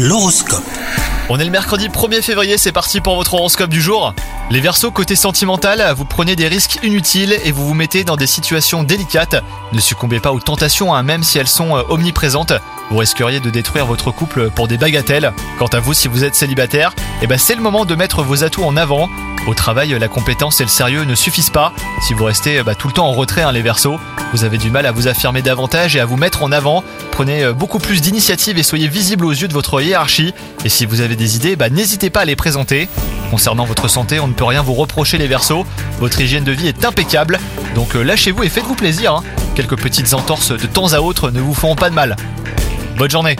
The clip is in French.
L'horoscope. On est le mercredi 1er février, c'est parti pour votre horoscope du jour. Les Verseaux, côté sentimental, vous prenez des risques inutiles et vous vous mettez dans des situations délicates. Ne succombez pas aux tentations, hein, même si elles sont euh, omniprésentes. Vous risqueriez de détruire votre couple pour des bagatelles. Quant à vous, si vous êtes célibataire, eh ben c'est le moment de mettre vos atouts en avant. Au travail, la compétence et le sérieux ne suffisent pas. Si vous restez bah, tout le temps en retrait, hein, les Verseaux, vous avez du mal à vous affirmer davantage et à vous mettre en avant. Prenez euh, beaucoup plus d'initiative et soyez visible aux yeux de votre hiérarchie. Et si vous avez des idées, bah, n'hésitez pas à les présenter. Concernant votre santé, on ne peut rien vous reprocher les Verseaux. Votre hygiène de vie est impeccable. Donc euh, lâchez-vous et faites-vous plaisir. hein. Quelques petites entorses de temps à autre ne vous feront pas de mal. Bonne journée